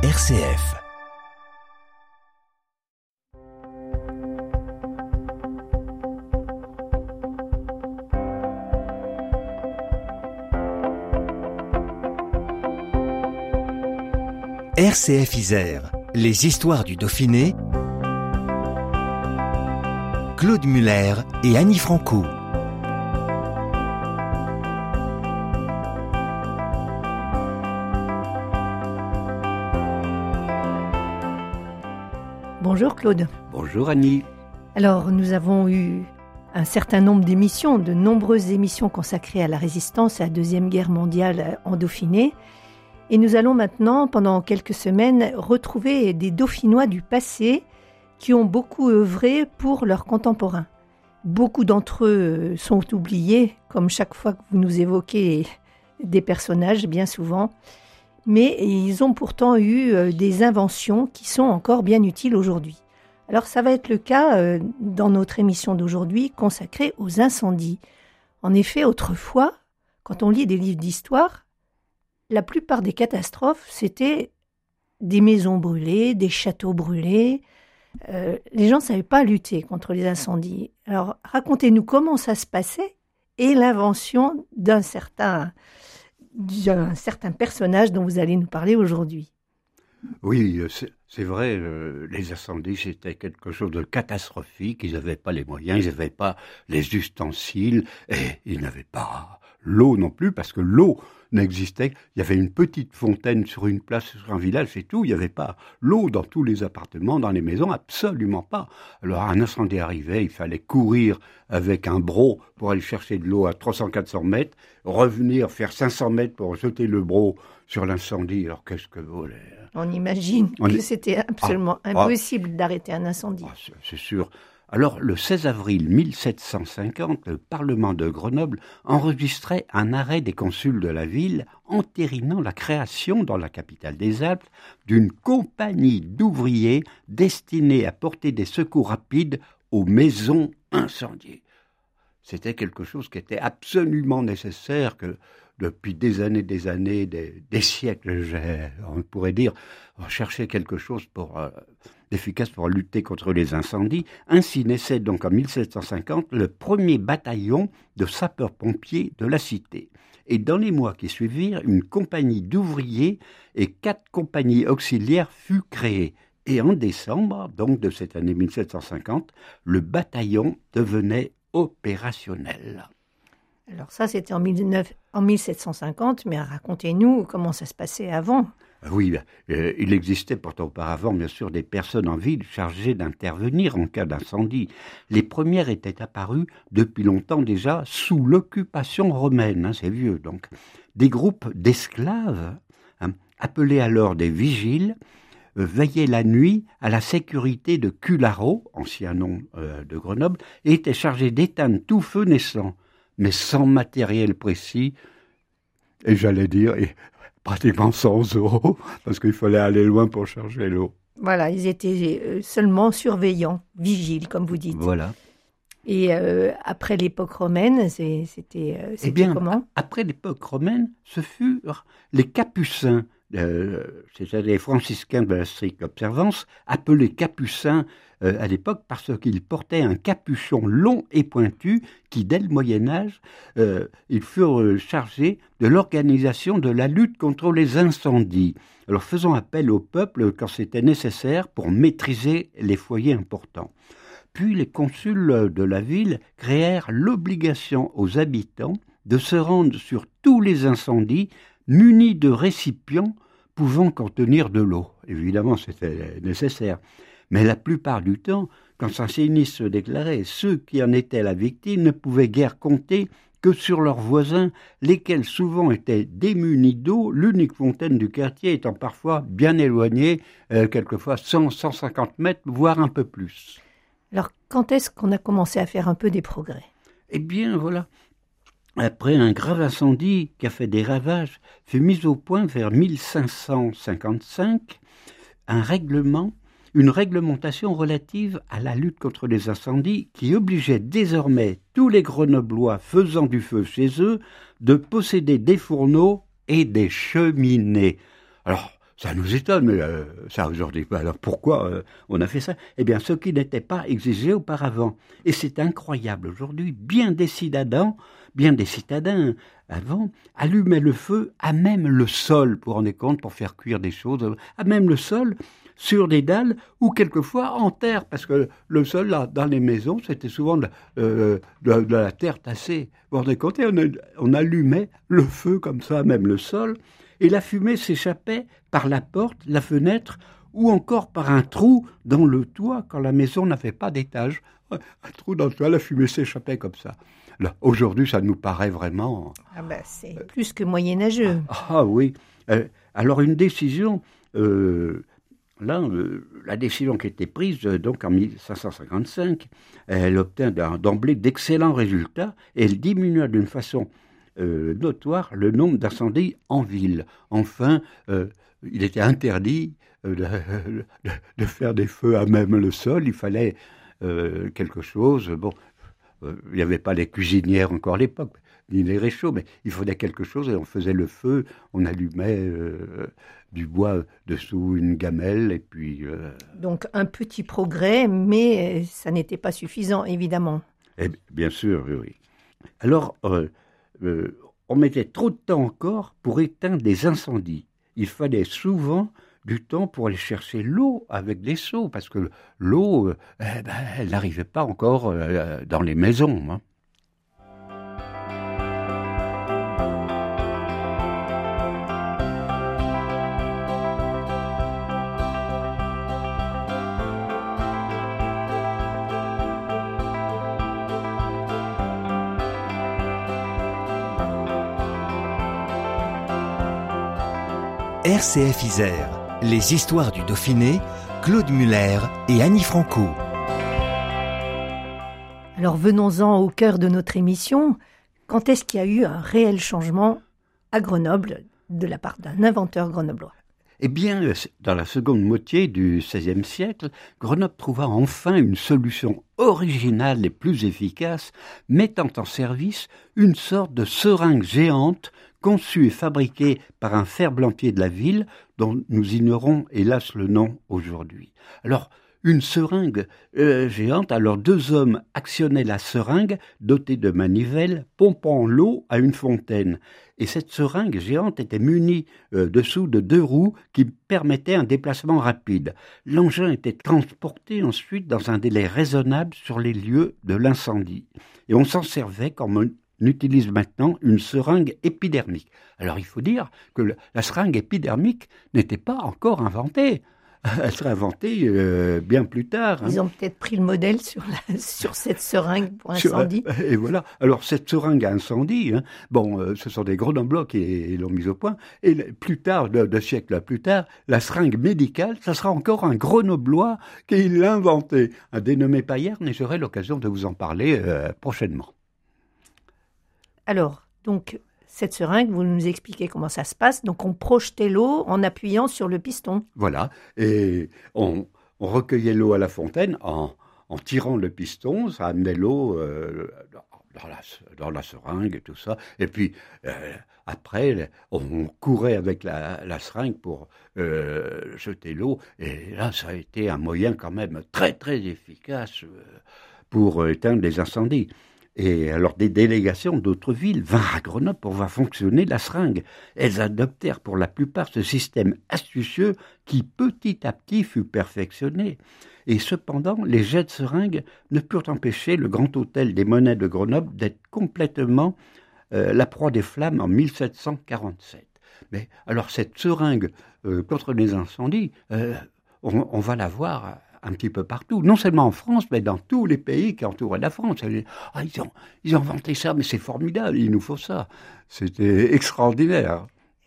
RCF. RCF Isère, les histoires du Dauphiné, Claude Muller et Annie Franco. Bonjour Claude. Bonjour Annie. Alors nous avons eu un certain nombre d'émissions, de nombreuses émissions consacrées à la résistance à la Deuxième Guerre mondiale en Dauphiné. Et nous allons maintenant, pendant quelques semaines, retrouver des Dauphinois du passé qui ont beaucoup œuvré pour leurs contemporains. Beaucoup d'entre eux sont oubliés, comme chaque fois que vous nous évoquez des personnages, bien souvent mais ils ont pourtant eu euh, des inventions qui sont encore bien utiles aujourd'hui. Alors ça va être le cas euh, dans notre émission d'aujourd'hui consacrée aux incendies. En effet, autrefois, quand on lit des livres d'histoire, la plupart des catastrophes, c'était des maisons brûlées, des châteaux brûlés. Euh, les gens ne savaient pas lutter contre les incendies. Alors racontez-nous comment ça se passait et l'invention d'un certain d'un certain personnage dont vous allez nous parler aujourd'hui. Oui, c'est vrai, les incendies, c'était quelque chose de catastrophique. Ils n'avaient pas les moyens, ils n'avaient pas les ustensiles, et ils n'avaient pas l'eau non plus, parce que l'eau, n'existait. Il y avait une petite fontaine sur une place, sur un village, c'est tout. Il n'y avait pas l'eau dans tous les appartements, dans les maisons, absolument pas. Alors un incendie arrivait, il fallait courir avec un bro pour aller chercher de l'eau à 300-400 mètres, revenir faire 500 mètres pour jeter le bro sur l'incendie. Alors qu'est-ce que vous On imagine que c'était absolument ah, ah. impossible d'arrêter un incendie. Ah, c'est sûr. Alors, le 16 avril 1750, le Parlement de Grenoble enregistrait un arrêt des consuls de la ville entérinant la création dans la capitale des Alpes d'une compagnie d'ouvriers destinée à porter des secours rapides aux maisons incendiées. C'était quelque chose qui était absolument nécessaire que depuis des années, des années, des, siècles, on pourrait dire, on cherchait quelque chose pour euh, efficace pour lutter contre les incendies. Ainsi naissait donc en 1750 le premier bataillon de sapeurs-pompiers de la cité. Et dans les mois qui suivirent, une compagnie d'ouvriers et quatre compagnies auxiliaires fut créée. Et en décembre, donc de cette année 1750, le bataillon devenait opérationnel. Alors ça, c'était en, en 1750, mais racontez-nous comment ça se passait avant. Ah oui, euh, il existait pourtant auparavant, bien sûr, des personnes en ville chargées d'intervenir en cas d'incendie. Les premières étaient apparues depuis longtemps déjà sous l'occupation romaine, hein, c'est vieux donc. Des groupes d'esclaves, hein, appelés alors des vigiles, euh, veillaient la nuit à la sécurité de Cularo, ancien nom euh, de Grenoble, et étaient chargés d'éteindre tout feu naissant, mais sans matériel précis, et j'allais dire, pratiquement 100 euros, parce qu'il fallait aller loin pour chercher l'eau. Voilà, ils étaient euh, seulement surveillants, vigiles, comme vous dites. Voilà. Et euh, après l'époque romaine, c'était euh, eh bien, comment? Après l'époque romaine, ce furent les capucins, c'est-à-dire les franciscains de la stricte observance, appelés capucins euh, à l'époque parce qu'ils portaient un capuchon long et pointu qui, dès le Moyen Âge, euh, ils furent euh, chargés de l'organisation de la lutte contre les incendies, alors faisant appel au peuple quand c'était nécessaire pour maîtriser les foyers importants. Puis les consuls de la ville créèrent l'obligation aux habitants de se rendre sur tous les incendies munis de récipients pouvant contenir de l'eau. Évidemment, c'était nécessaire. Mais la plupart du temps, quand un sinistre se déclarait, ceux qui en étaient la victime ne pouvaient guère compter que sur leurs voisins, lesquels souvent étaient démunis d'eau, l'unique fontaine du quartier étant parfois bien éloignée, euh, quelquefois 100, 150 mètres, voire un peu plus. Alors, quand est-ce qu'on a commencé à faire un peu des progrès? Eh bien, voilà. Après un grave incendie qui a fait des ravages, fut mis au point vers 1555 un règlement une réglementation relative à la lutte contre les incendies qui obligeait désormais tous les Grenoblois faisant du feu chez eux de posséder des fourneaux et des cheminées. Alors, ça nous étonne, mais euh, ça aujourd'hui. Alors pourquoi euh, on a fait ça? Eh bien, ce qui n'était pas exigé auparavant. Et c'est incroyable aujourd'hui. Bien des citadins, bien des citadins avant allumaient le feu à même le sol, pour en compte, pour faire cuire des choses, à même le sol, sur des dalles ou quelquefois en terre, parce que le sol, là, dans les maisons, c'était souvent de, euh, la terre tassée. Vous vous compte, on, on allumait le feu comme ça, même le sol, et la fumée s'échappait par la porte, la fenêtre, ou encore par un trou dans le toit quand la maison n'avait pas d'étage. Un trou dans le toit, la fumée s'échappait comme ça. Aujourd'hui, ça nous paraît vraiment. Ah ben, c'est plus que moyenâgeux. Ah, ah oui. Euh, alors une décision, euh, là, euh, la décision qui a été prise donc en 1555, elle obtint d'emblée d'excellents résultats et elle diminua d'une façon notoire le nombre d'incendies en ville. Enfin, il était interdit de, faire des feux à même le sol. Il fallait quelque chose. Bon, il n'y avait pas les cuisinières encore à l'époque ni les réchauds, mais il fallait quelque chose et on faisait le feu, on allumait euh, du bois dessous une gamelle et puis. Euh, Donc un petit progrès, mais ça n'était pas suffisant, évidemment. Eh bien sûr, oui. Alors, euh, on mettait trop de temps encore pour éteindre des incendies. Il fallait souvent du temps pour aller chercher l'eau avec des seaux, parce que l'eau, eh ben, elle n'arrivait pas encore dans les maisons. Hein. RCF Isère, les histoires du Dauphiné, Claude Muller et Annie Franco. Alors venons-en au cœur de notre émission. Quand est-ce qu'il y a eu un réel changement à Grenoble de la part d'un inventeur grenoblois? Eh bien, dans la seconde moitié du XVIe siècle, Grenoble trouva enfin une solution originale et plus efficace, mettant en service une sorte de seringue géante conçu et fabriqué par un ferblantier de la ville, dont nous ignorons hélas le nom aujourd'hui. Alors, une seringue euh, géante, alors deux hommes actionnaient la seringue dotée de manivelles, pompant l'eau à une fontaine. Et cette seringue géante était munie euh, dessous de deux roues qui permettaient un déplacement rapide. L'engin était transporté ensuite dans un délai raisonnable sur les lieux de l'incendie. Et on s'en servait comme utilise maintenant une seringue épidermique. Alors il faut dire que la seringue épidermique n'était pas encore inventée. Elle serait inventée euh, bien plus tard. Hein. Ils ont peut-être pris le modèle sur, la, sur cette seringue pour incendie. et voilà. Alors cette seringue à incendie, hein, bon, euh, ce sont des grenoblois qui l'ont mise au point. Et plus tard, deux, siècles plus tard, la seringue médicale, ça sera encore un grenoblois qui l'a inventée, un dénommé Payerne, et j'aurai l'occasion de vous en parler euh, prochainement. Alors, donc, cette seringue, vous nous expliquez comment ça se passe. Donc, on projetait l'eau en appuyant sur le piston. Voilà. Et on, recueillait l'eau à la fontaine en, tirant le piston. Ça amenait l'eau euh, dans, la, seringue et tout ça. Et puis, euh, après, on courait avec la, seringue pour euh, jeter l'eau. Et là, ça a été un moyen quand même très, très efficace pour éteindre les incendies. Et alors des délégations d'autres villes vinrent à Grenoble pour voir fonctionner la seringue. Elles adoptèrent pour la plupart ce système astucieux qui petit à petit fut perfectionné. Et cependant, les jets de seringue ne purent empêcher le grand hôtel des monnaies de Grenoble d'être complètement euh, la proie des flammes en 1747. Mais alors cette seringue euh, contre les incendies, euh, on, on, va la voir un petit peu partout, non seulement en France, mais dans tous les pays qui entouraient la France. Ah, ils, ont, ils ont inventé ça, mais c'est formidable, il nous faut ça. C'était extraordinaire.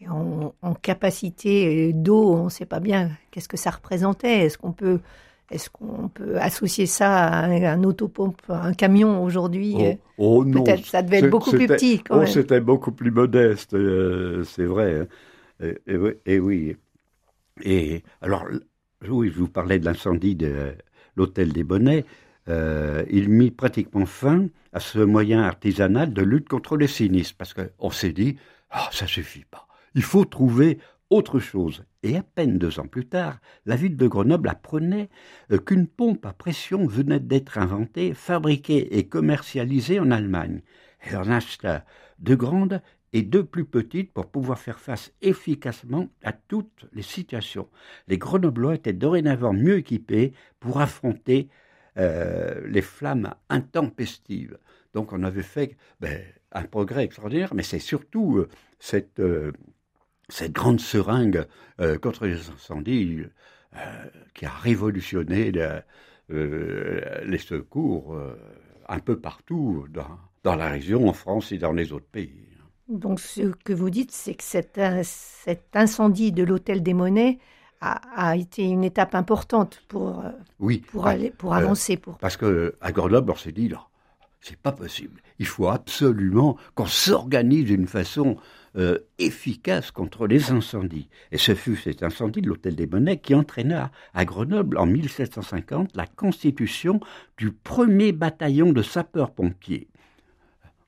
en, capacité d'eau, on ne sait pas bien qu'est-ce que ça représentait. Est-ce qu'on peut, est-ce qu'on peut associer ça à un, autopompe, un camion aujourd'hui oh, oh non, Peut-être ça devait être beaucoup plus petit. Quand oh, c'était beaucoup plus modeste, euh, c'est vrai. Hein. Et, et, oui. Et alors, oui, je vous parlais de l'incendie de l'hôtel des Bonnets. Euh, il mit pratiquement fin à ce moyen artisanal de lutte contre les sinistres, parce qu'on s'est dit, ah, ça suffit pas. Il faut trouver autre chose. Et à peine deux ans plus tard, la ville de Grenoble apprenait euh, qu'une pompe à pression venait d'être inventée, fabriquée et commercialisée en Allemagne. Elle en acheta deux grandes et deux plus petites pour pouvoir faire face efficacement à toutes les situations. Les Grenoblois étaient dorénavant mieux équipés pour affronter euh, les flammes intempestives. Donc on avait fait ben, un progrès extraordinaire, mais c'est surtout euh, cette, euh, cette grande seringue contre les incendies qui a révolutionné les secours un peu partout dans la région, en France et dans les autres pays. Donc ce que vous dites, c'est que cet, cet incendie de l'hôtel des Monnaies a, été une étape importante pour, euh, oui, pour, aller, pour euh, avancer. Pour... Parce qu'à Grenoble, on s'est dit, là, c'est pas possible. Il faut absolument qu'on s'organise d'une façon euh, efficace contre les incendies. Et ce fut cet incendie de l'hôtel des Monnaies qui entraîna à Grenoble en 1750 la constitution du premier bataillon de sapeurs-pompiers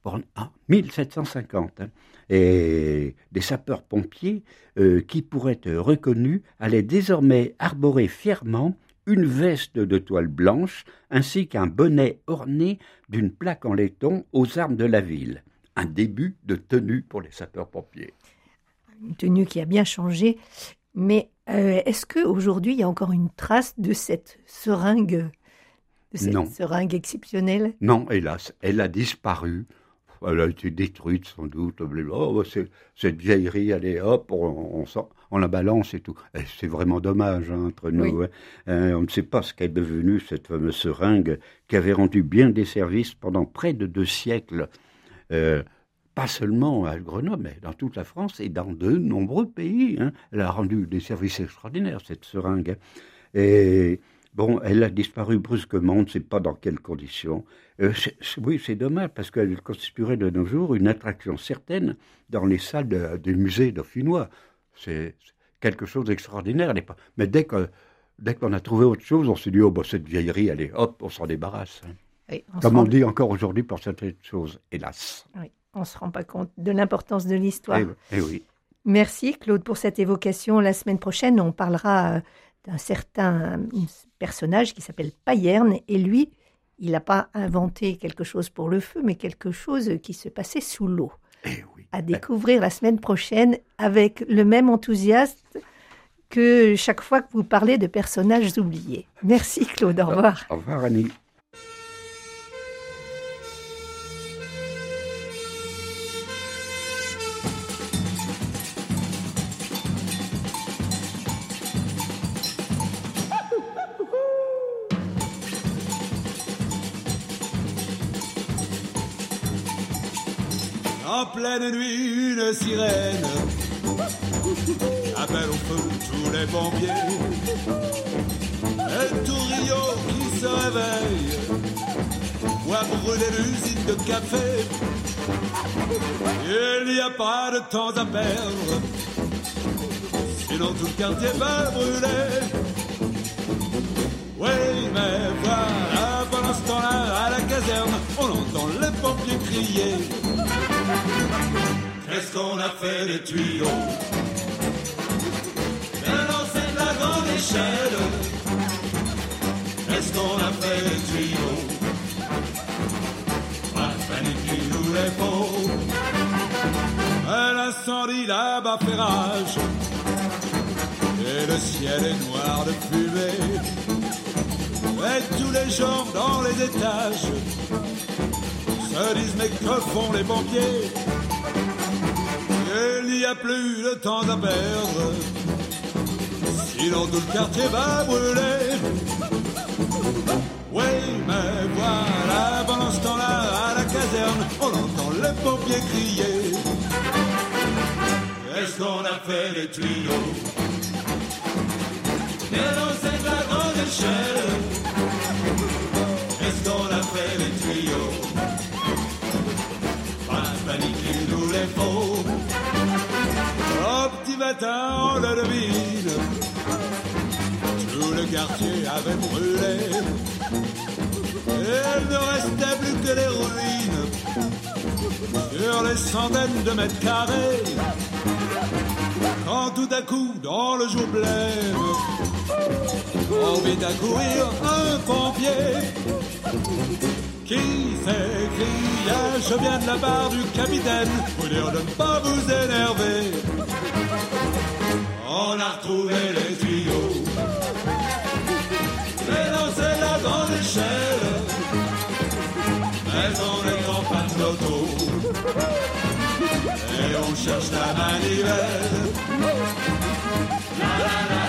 en 1750. Hein. Et des sapeurs-pompiers euh, qui, pour être reconnus, allaient désormais arborer fièrement une veste de toile blanche ainsi qu'un bonnet orné d'une plaque en laiton aux armes de la ville. Un début de tenue pour les sapeurs-pompiers. Une tenue qui a bien changé. Mais euh, est-ce qu'aujourd'hui, il y a encore une trace de cette seringue, de cette seringue exceptionnelle? Non, hélas, elle a disparu elle a été détruite sans doute. Oh, cette vieillerie, allez hop, on, on, la balance et tout. C'est vraiment dommage hein, entre nous. Hein. Hein, on ne sait pas ce qu'est devenue cette fameuse seringue qui avait rendu bien des services pendant près de deux siècles. Euh, pas seulement à Grenoble, mais dans toute la France et dans de nombreux pays. Elle a rendu des services extraordinaires, cette seringue. Et Bon, elle a disparu brusquement, on ne sait pas dans quelles conditions. Euh, oui, c'est dommage parce qu'elle constituerait de nos jours une attraction certaine dans les salles des musées dauphinois. C'est quelque chose d'extraordinaire. Mais dès que dès qu'on a trouvé autre chose, on s'est dit oh bah, cette vieillerie, allez hop, on s'en débarrasse. Comme on dit encore aujourd'hui pour certaines choses, hélas. Oui, on ne se rend pas compte de l'importance de l'histoire. Eh, eh oui. Merci Claude pour cette évocation. La semaine prochaine, on parlera euh, d'un certain personnage qui s'appelle Payerne, et lui, il n'a pas inventé quelque chose pour le feu, mais quelque chose qui se passait sous l'eau. Eh à découvrir la semaine prochaine avec le même enthousiasme que chaque fois que vous parlez de personnages oubliés. Merci Claude, au revoir. Au revoir Annie. En pleine nuit, une sirène appelle au feu tous les pompiers. Tout Rio qui se réveille voit brûler l'usine de café. Il n'y a pas de temps à perdre, sinon tout le quartier va brûler. Oui, mais voilà, pendant ce temps-là, à la caserne, on entend les pompiers crier. Qu'est-ce qu'on a fait des tuyaux Bien lancé de la grande échelle. Qu'est-ce qu'on a fait des tuyaux de panique, nous les faut. L'incendie là-bas fait rage. Et le ciel est noir de fumée. Et tous les gens dans les étages se disent mais que font les pompiers Il n'y a plus de temps à perdre, sinon tout le quartier va brûler. Oui, mais voilà, pendant ce temps-là, à la caserne, on entend les pompiers crier. Est-ce qu'on a fait les tuyaux? Dénoncer de la grande échelle. Au petit matin, on le devine, tout le quartier avait brûlé. Il ne restait plus que les ruines sur les centaines de mètres carrés. quand tout à coup, dans le jour blême, on vit courir un pompier qui crier Je viens de la part du capitaine, de ne pas vous énerver. On a retrouvé les tuyaux, et lancé la grande échelle, mais on est en panne d'auto, et on cherche la manivelle. La, la, la.